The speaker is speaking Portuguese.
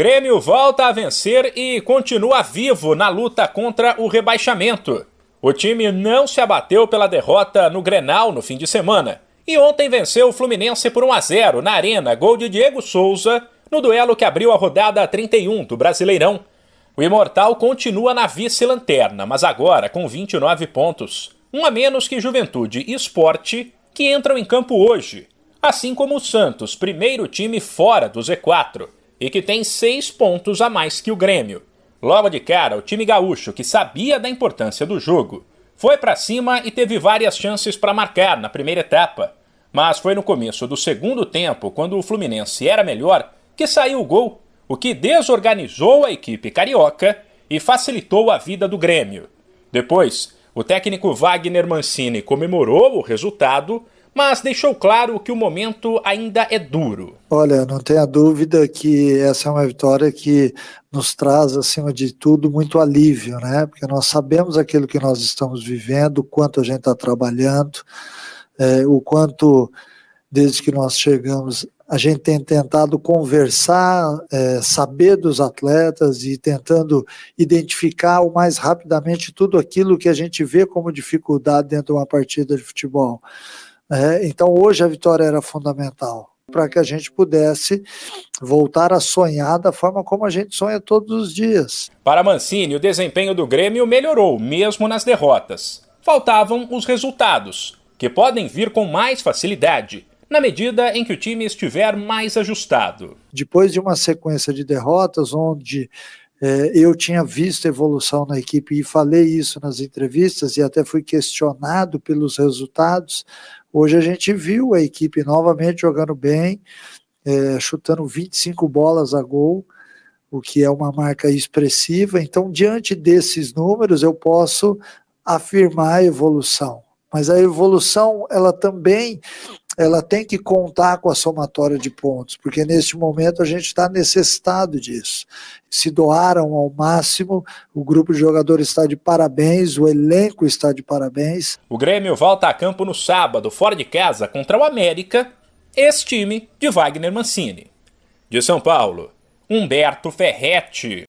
Grêmio volta a vencer e continua vivo na luta contra o rebaixamento. O time não se abateu pela derrota no Grenal no fim de semana. E ontem venceu o Fluminense por 1 a 0 na Arena, gol de Diego Souza, no duelo que abriu a rodada 31 do Brasileirão. O Imortal continua na vice-lanterna, mas agora com 29 pontos, um a menos que Juventude e Esporte, que entram em campo hoje, assim como o Santos, primeiro time fora do Z4 e que tem seis pontos a mais que o Grêmio. Logo de cara, o time gaúcho, que sabia da importância do jogo, foi para cima e teve várias chances para marcar na primeira etapa. Mas foi no começo do segundo tempo, quando o Fluminense era melhor, que saiu o gol, o que desorganizou a equipe carioca e facilitou a vida do Grêmio. Depois, o técnico Wagner Mancini comemorou o resultado, mas deixou claro que o momento ainda é duro. Olha, não tenha dúvida que essa é uma vitória que nos traz, acima de tudo, muito alívio, né? Porque nós sabemos aquilo que nós estamos vivendo, o quanto a gente está trabalhando, é, o quanto, desde que nós chegamos, a gente tem tentado conversar, é, saber dos atletas e tentando identificar o mais rapidamente tudo aquilo que a gente vê como dificuldade dentro de uma partida de futebol. É, então hoje a vitória era fundamental para que a gente pudesse voltar a sonhar da forma como a gente sonha todos os dias. Para Mancini, o desempenho do Grêmio melhorou, mesmo nas derrotas. Faltavam os resultados, que podem vir com mais facilidade, na medida em que o time estiver mais ajustado. Depois de uma sequência de derrotas, onde é, eu tinha visto evolução na equipe e falei isso nas entrevistas e até fui questionado pelos resultados. Hoje a gente viu a equipe novamente jogando bem, é, chutando 25 bolas a gol, o que é uma marca expressiva. Então, diante desses números, eu posso afirmar a evolução. Mas a evolução, ela também ela tem que contar com a somatória de pontos, porque neste momento a gente está necessitado disso. Se doaram ao máximo, o grupo de jogadores está de parabéns, o elenco está de parabéns. O Grêmio volta a campo no sábado, fora de casa, contra o América, esse time de Wagner Mancini. De São Paulo, Humberto Ferretti.